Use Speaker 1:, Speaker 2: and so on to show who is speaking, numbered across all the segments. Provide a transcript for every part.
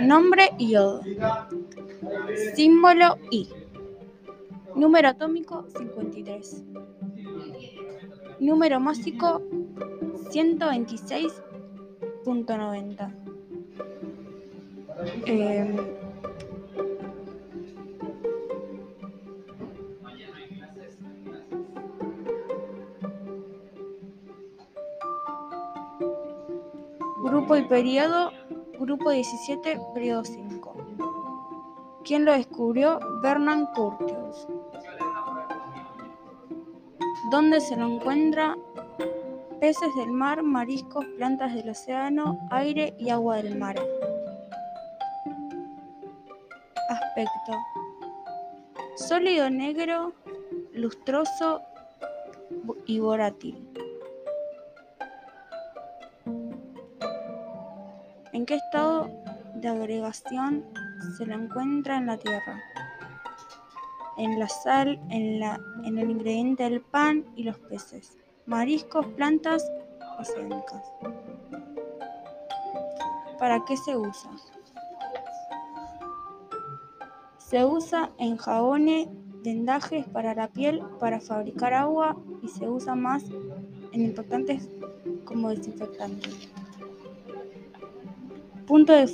Speaker 1: Nombre iodo. Símbolo I. Número atómico 53. Número másico 126.90. Eh, grupo y periodo, grupo 17, periodo 5. ¿Quién lo descubrió? Bernard Curtius. ¿Dónde se lo encuentra? Peces del mar, mariscos, plantas del océano, aire y agua del mar. Aspecto. Sólido negro, lustroso y volátil. ¿En qué estado de agregación se lo encuentra en la Tierra? En la sal, en, la, en el ingrediente del pan y los peces, mariscos, plantas oceánicas. ¿Para qué se usa? Se usa en jabones, vendajes para la piel, para fabricar agua y se usa más en importantes como desinfectante. Punto de,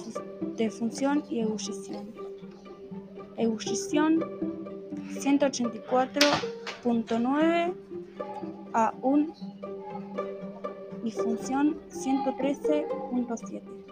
Speaker 1: de función y ebullición. Ebullición 184.9 a 1 y función 113.7.